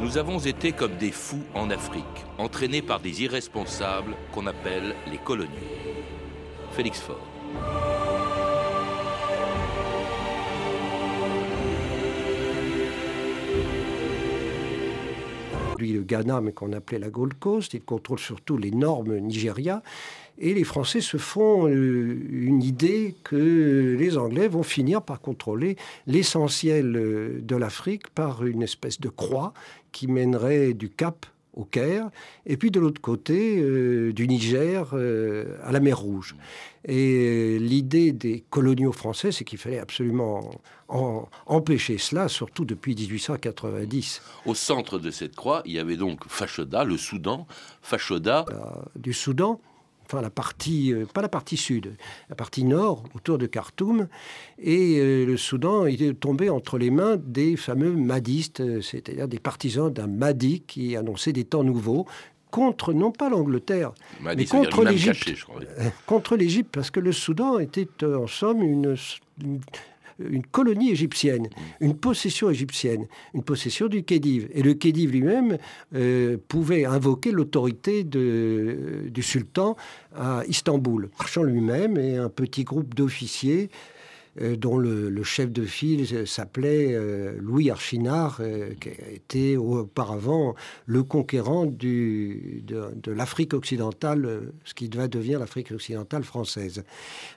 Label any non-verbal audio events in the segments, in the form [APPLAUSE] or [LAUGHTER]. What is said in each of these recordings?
Nous avons été comme des fous en Afrique, entraînés par des irresponsables qu'on appelle les coloniaux. Félix Faure. Lui, le Ghana, mais qu'on appelait la Gold Coast, il contrôle surtout l'énorme Nigeria. Et les Français se font euh, une idée que les Anglais vont finir par contrôler l'essentiel euh, de l'Afrique par une espèce de croix qui mènerait du Cap au Caire, et puis de l'autre côté, euh, du Niger à la mer Rouge. Et l'idée des coloniaux français, c'est qu'il fallait absolument empêcher cela, surtout depuis 1890. Au centre de cette croix, il y avait donc Fashoda, le Soudan. Fashoda. du Soudan, enfin la partie, euh, pas la partie sud, la partie nord, autour de Khartoum, et euh, le Soudan est tombé entre les mains des fameux madistes, euh, c'est-à-dire des partisans d'un Mahdi qui annonçait des temps nouveaux contre non pas l'Angleterre, mais contre l'Égypte. Contre l'Égypte, parce que le Soudan était en somme une une colonie égyptienne, une possession égyptienne, une possession du Khedive. Et le Khedive lui-même euh, pouvait invoquer l'autorité du sultan à Istanbul. Marchand lui-même et un petit groupe d'officiers dont le, chef de file s'appelait euh, Louis Archinard, euh, qui était auparavant le conquérant de, l'Afrique occidentale, ce qui va devenir l'Afrique occidentale française.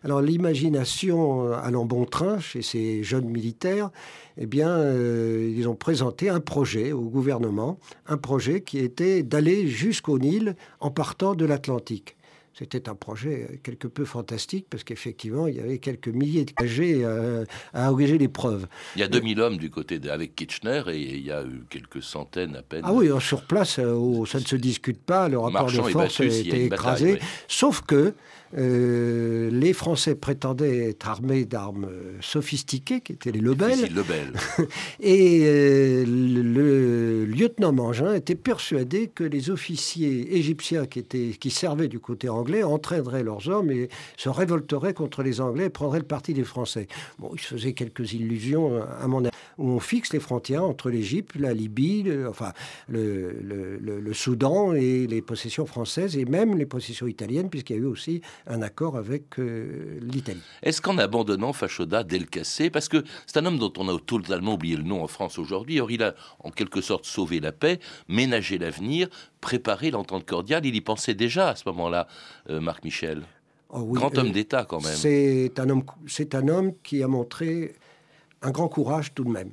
Alors l'imagination allant bon train chez ces jeunes militaires, eh bien, ils ont présenté un projet au gouvernement, un projet qui était d'aller jusqu'au Nil en partant de l'Atlantique. C'était un projet euh, quelque peu fantastique parce qu'effectivement, il y avait quelques milliers de KG euh, à engager l'épreuve. Il y a 2000 hommes du côté de, avec Kitchener et il y a eu quelques centaines à peine. Ah oui, sur place, euh, ça ne se discute pas, le rapport de force a été écrasé. Sauf que euh, les Français prétendaient être armés d'armes sophistiquées, qui étaient les Lebel. [LAUGHS] et euh, le, lieutenant Mangin était persuadé que les officiers égyptiens qui, étaient, qui servaient du côté anglais entraîneraient leurs hommes et se révolteraient contre les Anglais et prendraient le parti des Français. Bon, il se faisait quelques illusions, à mon avis, où on fixe les frontières entre l'Égypte, la Libye, le, enfin le, le, Soudan et les possessions françaises et même les possessions italiennes, puisqu'il y a eu aussi un accord avec euh, l'Italie. Est-ce qu'en abandonnant Fachoda Delcassé, parce que c'est un homme dont on a totalement oublié le nom en France aujourd'hui, or il a en quelque sorte sauvé la paix, ménagé l'avenir, préparé l'entente cordiale, il y pensait déjà à ce moment-là, euh, Marc Michel? Oh grand homme euh, d'État quand même. C'est un, homme, c'est un homme qui a montré un grand courage tout de même.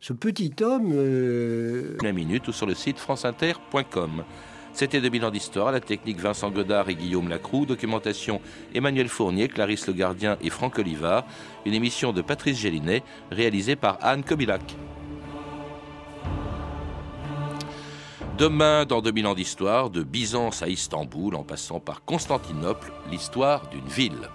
Ce petit homme... La minute ou sur le site franceinter.com. C'était 2000 ans d'histoire, la technique Vincent Godard et Guillaume Lacroux, documentation Emmanuel Fournier, Clarisse Le Gardien et Franck Olivard, une émission de Patrice Gélinet, réalisée par Anne Kobilac. Demain, dans 2000 ans d'histoire, de Byzance à Istanbul, en passant par Constantinople, l'histoire d'une ville.